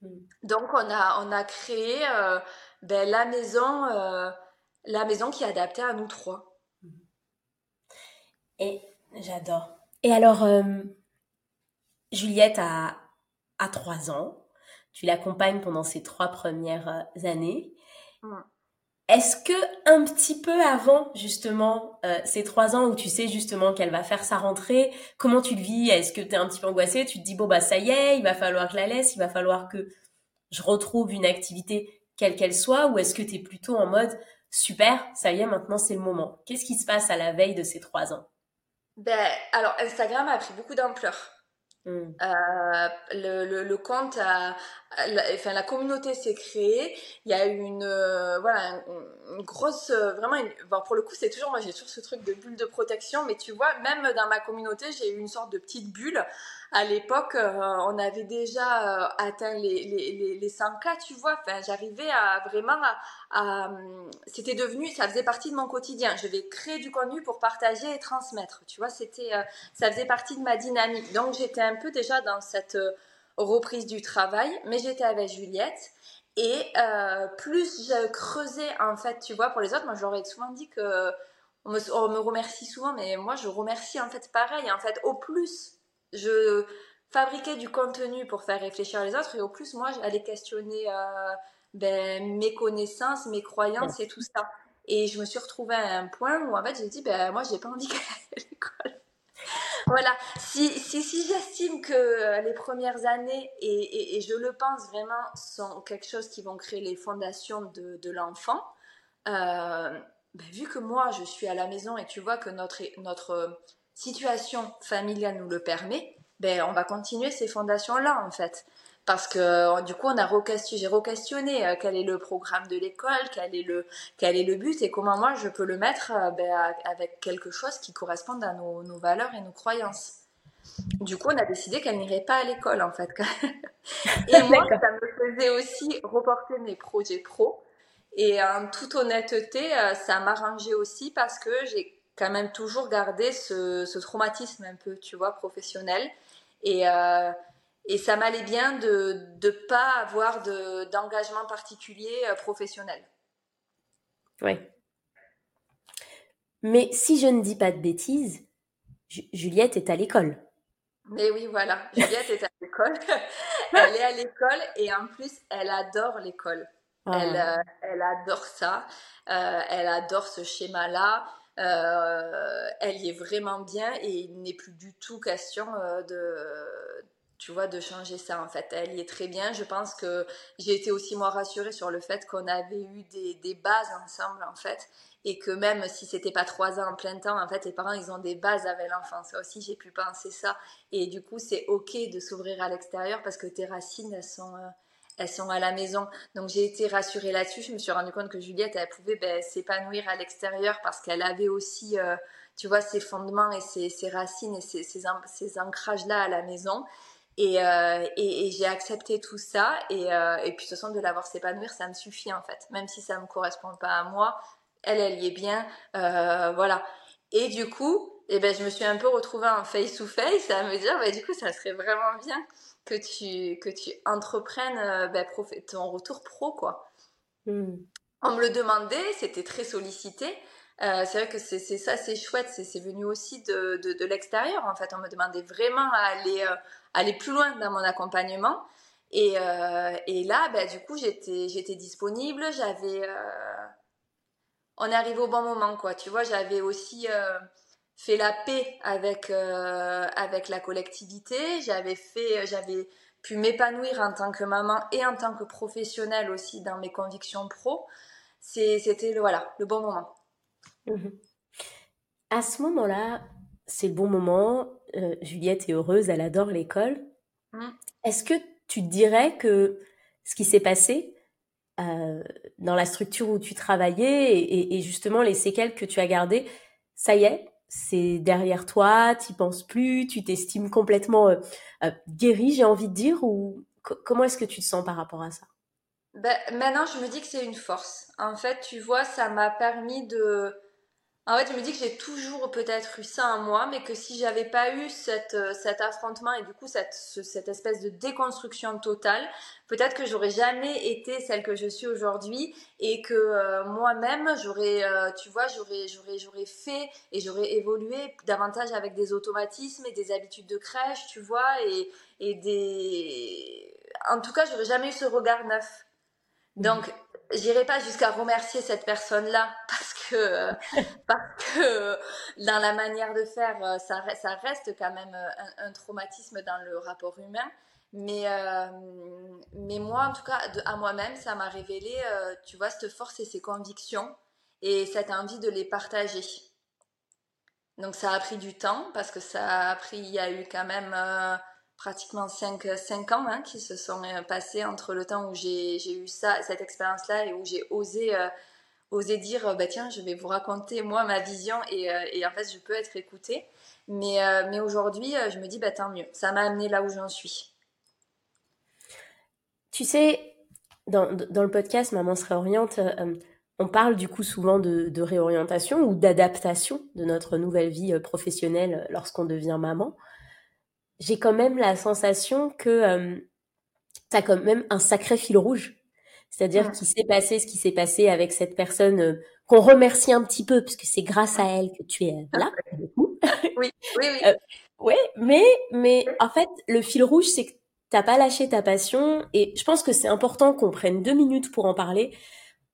Mhm. Donc on a, on a créé euh, ben, la maison, euh, la maison qui est adaptée à nous trois. Mhm. Et j'adore. Et alors, euh, Juliette a, a 3 ans. Tu l'accompagnes pendant ces trois premières années. Est-ce que un petit peu avant justement euh, ces trois ans où tu sais justement qu'elle va faire sa rentrée, comment tu le vis? Est-ce que tu es un petit peu angoissée? Tu te dis bon bah ça y est, il va falloir que je la laisse, il va falloir que je retrouve une activité quelle qu'elle soit, ou est-ce que tu es plutôt en mode super, ça y est, maintenant c'est le moment? Qu'est-ce qui se passe à la veille de ces trois ans? Ben alors Instagram a pris beaucoup d'ampleur. Hmm. Euh, le, le, compte a, enfin la communauté s'est créée. Il y a eu une, euh, voilà, une, grosse, euh, vraiment, pour le coup, c'est toujours, moi j'ai toujours ce truc de bulle de protection, mais tu vois, même dans ma communauté, j'ai eu une sorte de petite bulle. À l'époque, euh, on avait déjà atteint les, les, les, 100K, tu vois. Enfin, j'arrivais à vraiment à, c'était devenu, ça faisait partie de mon quotidien. Je vais créer du contenu pour partager et transmettre. Tu vois, c'était, ça faisait partie de ma dynamique. Donc j'étais un peu déjà dans cette reprise du travail, mais j'étais avec Juliette. Et euh, plus je creusais, en fait, tu vois, pour les autres, moi, j'aurais souvent dit que on me, on me, remercie souvent, mais moi, je remercie en fait pareil. En fait, au plus je fabriquais du contenu pour faire réfléchir les autres, et au plus moi, j'allais questionner euh, ben, mes connaissances, mes croyances et tout ça. Et je me suis retrouvée à un point où en fait, j'ai dit, ben moi, j'ai pas envie [laughs] qu'elle à l'école voilà, si, si, si j'estime que euh, les premières années, et, et, je le pense vraiment, sont quelque chose qui vont créer les fondations de, de l'enfant, euh, ben, vu que moi je suis à la maison et tu vois que notre, notre situation familiale nous le permet, ben, on va continuer ces fondations-là en fait parce que euh, du coup on a j'ai re-questionné euh, quel est le programme de l'école, quel est le quel est le but et comment moi je peux le mettre euh, ben, avec quelque chose qui corresponde à nos, valeurs et nos croyances. Du coup, on a décidé qu'elle n'irait pas à l'école en fait. [laughs] et moi, ça me faisait aussi reporter mes projets pro. Et en toute honnêteté, ça m'arrangeait aussi parce que j'ai quand même toujours gardé ce, traumatisme un peu, tu vois, professionnel. Et, et ça m'allait bien de ne pas avoir d'engagement particulier euh, professionnel. Oui. Mais si je ne dis pas de bêtises, Juliette est à l'école. Mais oui, voilà, Juliette est à l'école. [laughs] elle est à l'école et en plus, elle adore l'école. Ah. Elle, euh, elle, adore ça. Euh, elle adore ce schéma-là. Elle y est vraiment bien et il n'est plus du tout question de, tu vois, de changer ça en fait. Elle y est très bien. Je pense que j'ai été aussi moi rassurée sur le fait qu'on avait eu des, des, bases ensemble en fait. Et que même si c'était pas trois ans en plein temps, en fait, les parents, ils ont des bases avec l'enfant. Ça aussi, j'ai pu penser ça. Et du coup, c'est OK de s'ouvrir à l'extérieur parce que tes racines, elles sont, euh, elles sont à la maison. Donc, j'ai été rassurée là-dessus. Je me suis rendu compte que Juliette, elle pouvait ben, s'épanouir à l'extérieur parce qu'elle avait aussi... Euh, tu vois, ses fondements et ses, racines et ses, ancrages-là à la maison. Et, euh, j'ai accepté tout ça. Et, euh, et puis, de toute façon, de l'avoir s'épanouir, ça me suffit en fait. Même si ça ne me correspond pas à moi, elle, elle y est bien. Voilà. Et du coup, eh ben, je me suis un peu retrouvée en face-to-face à me dire, bah, du coup, ça serait vraiment bien que tu, que tu entreprennes ben, ton retour pro, quoi. Hmm. On me le demandait, c'était très sollicité. Euh, c'est vrai que c'est ça, c'est chouette, c'est venu aussi de, de, de l'extérieur. En fait, on me demandait vraiment à aller, euh, aller plus loin dans mon accompagnement. Et, euh, et là, bah, du coup, j'étais disponible. J'avais, euh, on est arrivé au bon moment, quoi. Tu vois, j'avais aussi euh, fait la paix avec avec la collectivité. J'avais fait, j'avais pu m'épanouir en tant que maman et en tant que professionnelle aussi dans mes convictions pro. C'était voilà le bon moment. Mhm. À ce moment-là, c'est le bon moment. Euh, Juliette est heureuse, elle adore l'école. Mm. Est-ce que tu dirais que ce qui s'est passé euh, dans la structure où tu travaillais et, justement les séquelles que tu as gardées, ça y est, c'est derrière toi, tu penses plus, tu t'estimes complètement euh, guérie, j'ai envie de dire, ou comment est-ce que tu te sens par rapport à ça? Ben, Maintenant, je me dis que c'est une force. En fait, tu vois, ça m'a permis de en fait, je me dis que j'ai toujours peut-être eu ça en moi, mais que si j'avais pas eu cette, euh, cet affrontement et du coup cette, cette espèce de déconstruction totale, peut-être que j'aurais jamais été celle que je suis aujourd'hui et que euh, moi-même j'aurais, euh, tu vois, j'aurais, j'aurais, j'aurais fait et j'aurais évolué davantage avec des automatismes et des habitudes de crèche, tu vois, et, et des, en tout cas, j'aurais jamais eu ce regard neuf. Donc, j'irai pas jusqu'à remercier cette personne-là parce que parce que dans la manière de faire, euh, ça, reste quand même euh, un, traumatisme dans le rapport humain. Mais euh, mais moi, en tout cas, à moi-même, ça m'a révélé, tu vois, cette force et ces convictions et cette envie de les partager. Donc ça a pris du temps parce que ça a pris, il y a eu quand même pratiquement 5, 5 ans hein, qui se sont euh, passés entre le temps où j'ai eu ça, cette expérience-là et où j'ai osé, euh, osé dire bah, tiens, je vais vous raconter moi ma vision et, euh, en fait je peux être écoutée. Mais, mais aujourd'hui, je me dis bah, tant mieux, ça m'a amené là où j'en suis. Tu sais, dans, dans, le podcast Maman se réoriente, on parle du coup souvent de réorientation ou d'adaptation de notre nouvelle vie professionnelle lorsqu'on devient maman j'ai quand même la sensation que euh, tu as quand même un sacré fil rouge. C'est-à-dire qu'il s'est passé ce qui s'est passé avec cette personne euh, qu'on remercie un petit peu, parce que c'est grâce à elle que tu es là. [laughs] oui, oui, oui. [laughs] Euh, ouais, mais, mais en fait, le fil rouge, c'est que t'as pas lâché ta passion. Et je pense que c'est important qu'on prenne deux minutes pour en parler,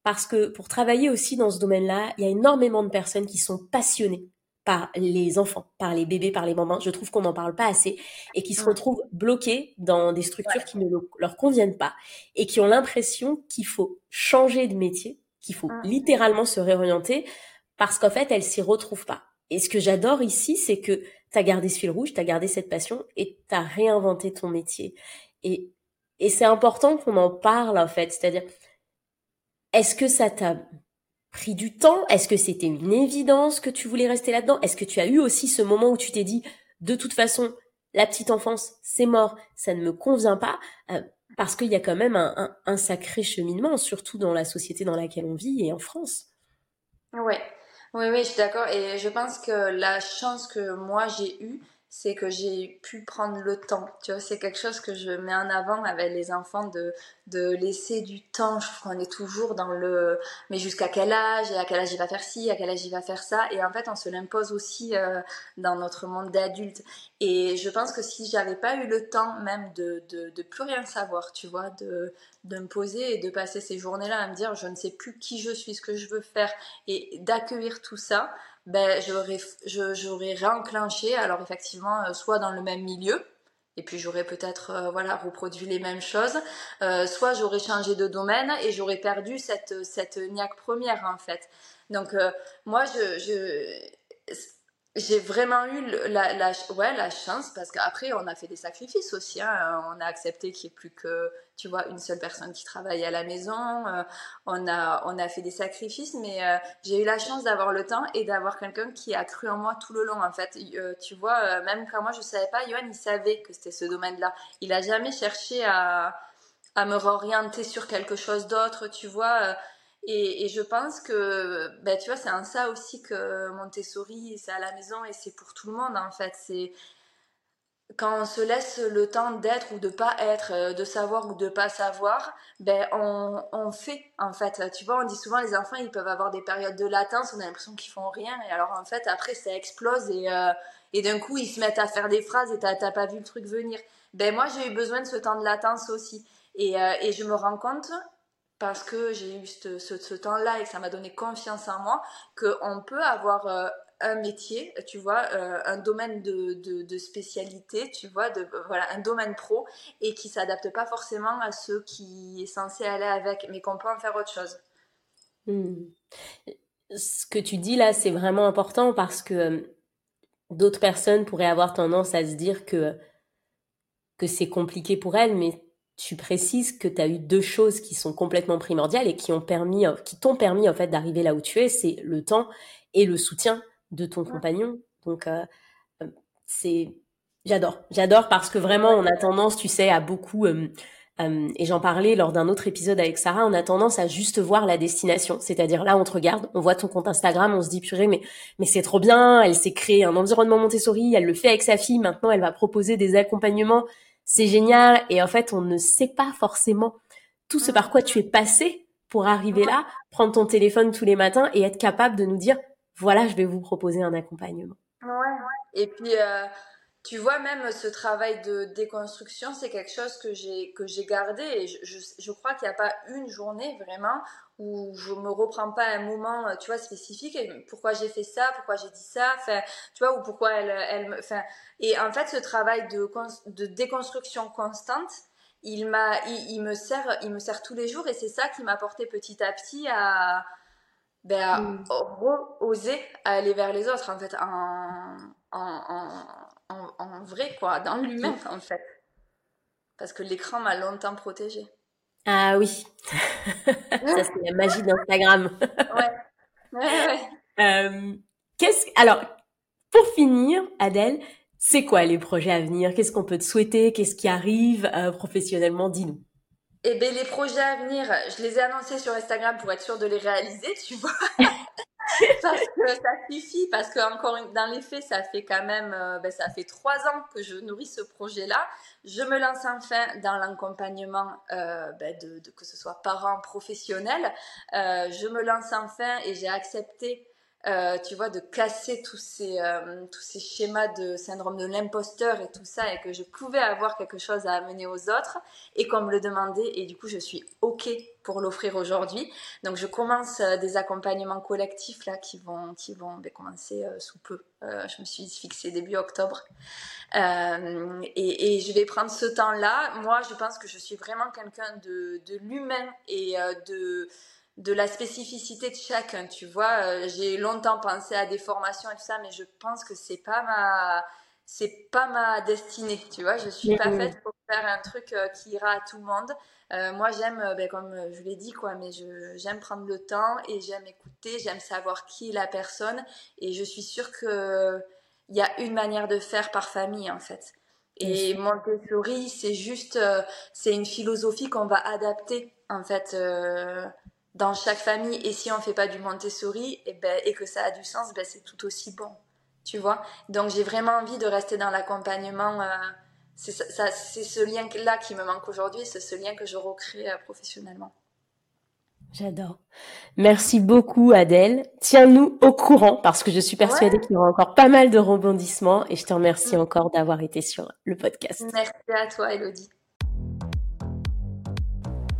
parce que pour travailler aussi dans ce domaine-là, il y a énormément de personnes qui sont passionnées par les enfants, par les bébés, par les mamans. Je trouve qu'on n'en parle pas assez et qui se retrouvent bloqués dans des structures qui ne leur conviennent pas et qui ont l'impression qu'il faut changer de métier, qu'il faut littéralement se réorienter parce qu'en fait, elles s'y retrouvent pas. Et ce que j'adore ici, c'est que tu as gardé ce fil rouge, tu as gardé cette passion et tu as réinventé ton métier. Et, et c'est important qu'on en parle en fait, c'est-à-dire est-ce que ça t'a pris du temps? Est-ce que c'était une évidence que tu voulais rester là-dedans? Est-ce que tu as eu aussi ce moment où tu t'es dit, de toute façon, la petite enfance, c'est mort, ça ne me convient pas? Euh, Parce qu'il y a quand même un, un, sacré cheminement, surtout dans la société dans laquelle on vit et en France. Ouais. Oui, oui, je suis d'accord. Et je pense que la chance que moi j'ai eue, c'est que j'ai pu prendre le temps. Tu vois, c'est quelque chose que je mets en avant avec les enfants de, de laisser du temps. Je trouve qu'on est toujours dans le mais jusqu'à quel âge et à quel âge il va faire ci, à quel âge il va faire ça. Et en fait, on se l'impose aussi euh, dans notre monde d'adultes. Et je pense que si j'avais pas eu le temps même de, de, de plus rien savoir, tu vois, de, de me poser et de passer ces journées-là à me dire je ne sais plus qui je suis, ce que je veux faire et d'accueillir tout ça, ben, j'aurais, j'aurais réenclenché, alors effectivement, euh, soit dans le même milieu, et puis j'aurais peut-être euh, voilà reproduit les mêmes choses, euh, soit j'aurais changé de domaine et j'aurais perdu cette, cette niaque première en fait. Donc moi, je, je j'ai vraiment eu la, la, ouais, la chance parce qu'après on a fait des sacrifices aussi. Hein. On a accepté qu'il n'y ait plus que tu vois une seule personne qui travaille à la maison. Euh, on a on a fait des sacrifices, mais euh, j'ai eu la chance d'avoir le temps et d'avoir quelqu'un qui a cru en moi tout le long en fait. Euh, tu vois, même quand moi je savais pas, Yohan il savait que c'était ce domaine-là. Il a jamais cherché à à me réorienter sur quelque chose d'autre. Tu vois et, je pense que, ben, tu vois, c'est en ça aussi que Montessori, c'est à la maison et c'est pour tout le monde, en fait. C'est quand on se laisse le temps d'être ou de pas être, euh, de savoir ou de pas savoir, ben on, on, fait en fait. Tu vois, on dit souvent les enfants ils peuvent avoir des périodes de latence, on a l'impression qu'ils font rien et alors en fait après ça explose et euh, et d'un coup ils se mettent à faire des phrases et t'as pas vu le truc venir. Ben moi j'ai eu besoin de ce temps de latence aussi et, euh, et je me rends compte parce que j'ai eu ce, ce, temps-là et que ça m'a donné confiance en moi, qu'on peut avoir euh, un métier, tu vois, euh, un domaine de, spécialité, tu vois, de, voilà, un domaine pro, et qui s'adapte pas forcément à ce qui est censé aller avec, mais qu'on peut en faire autre chose. Hmm. Ce que tu dis là, c'est vraiment important parce que euh, d'autres personnes pourraient avoir tendance à se dire que, que c'est compliqué pour elles, mais tu précises que tu as eu deux choses qui sont complètement primordiales et qui ont permis, euh, qui t'ont permis en fait d'arriver là où tu es, c'est le temps et le soutien de ton compagnon. Donc euh, euh, c'est, j'adore, j'adore parce que vraiment on a tendance, tu sais, à beaucoup et j'en parlais lors d'un autre épisode avec Sarah, on a tendance à juste voir la destination, c'est-à-dire là on te regarde, on voit ton compte Instagram, on se dit purée mais mais c'est trop bien, elle s'est créée un environnement Montessori, elle le fait avec sa fille, maintenant elle va proposer des accompagnements c'est génial. Et en fait, on ne sait pas forcément tout ce par quoi tu es passé pour arriver là, prendre ton téléphone tous les matins et être capable de nous dire, voilà, je vais vous proposer un accompagnement. Ouais. Et puis, euh, tu vois, même ce travail de déconstruction, c'est quelque chose que j'ai que j'ai gardé et je, je, je crois qu'il n'y a pas une journée vraiment où je me reprends pas un moment, tu vois, spécifique. Et pourquoi j'ai fait ça, pourquoi j'ai dit ça, enfin, tu vois, ou pourquoi elle, elle me, enfin, et en fait, ce travail de, de déconstruction constante, il m'a, il, il, me sert, il me sert tous les jours et c'est ça qui m'a porté petit à petit à, ben, à mm. oser aller vers les autres, en fait, en, en, en, en vrai, quoi, dans l'humain, en fait. Parce que l'écran m'a longtemps protégée. Ah oui, [laughs] ça c'est la magie d'Instagram. [laughs] ouais. ouais, ouais. Euh, qu'est-ce alors pour finir, Adèle, c'est quoi les projets à venir? Qu'est-ce qu'on peut te souhaiter? Qu'est-ce qui arrive euh, professionnellement? Dis-nous. Eh bien, les projets à venir, je les ai annoncés sur Instagram pour être sûr de les réaliser, tu vois. [laughs] parce que ça suffit, parce que encore dans les faits, ça fait quand même, euh, ben, ça fait trois ans que je nourris ce projet-là. Je me lance enfin dans l'accompagnement, euh, ben, de, de, que ce soit parents, professionnels. Euh, je me lance enfin et j'ai accepté euh, tu vois, de casser tous ces, euh, tous ces schémas de syndrome de l'imposteur et tout ça, et que je pouvais avoir quelque chose à amener aux autres, et qu'on me le demandait, et du coup, je suis OK pour l'offrir aujourd'hui. Donc, je commence euh, des accompagnements collectifs, là, qui vont, qui vont ben, commencer sous peu. je me suis fixée début octobre. Et, et, je vais prendre ce temps-là. Moi, je pense que je suis vraiment quelqu'un de, de l'humain et de de la spécificité de chacun. Tu vois, euh, j'ai longtemps pensé à des formations et tout ça, mais je pense que c'est pas ma c'est pas ma destinée, tu vois. Je suis pas faite pour faire un truc euh, qui ira à tout le monde. Euh, moi, j'aime, ben, comme je l'ai dit, quoi, mais j'aime prendre le temps et j'aime écouter, j'aime savoir qui est la personne. Et je suis sûre que il y a une manière de faire par famille, en fait. Et Montessori, c'est juste, c'est une philosophie qu'on va adapter, en fait dans chaque famille. Et si on fait pas du Montessori et, ben, et que ça a du sens, ben, c'est tout aussi bon. Tu vois? Donc j'ai vraiment envie de rester dans l'accompagnement. Euh, c'est ce lien-là qui me manque aujourd'hui, c'est ce lien que je recrée euh, professionnellement. J'adore. Merci beaucoup Adèle. Tiens-nous au courant parce que je suis persuadée qu'il y aura encore pas mal de rebondissements et je te remercie mm. encore d'avoir été sur le podcast. Merci à toi Elodie.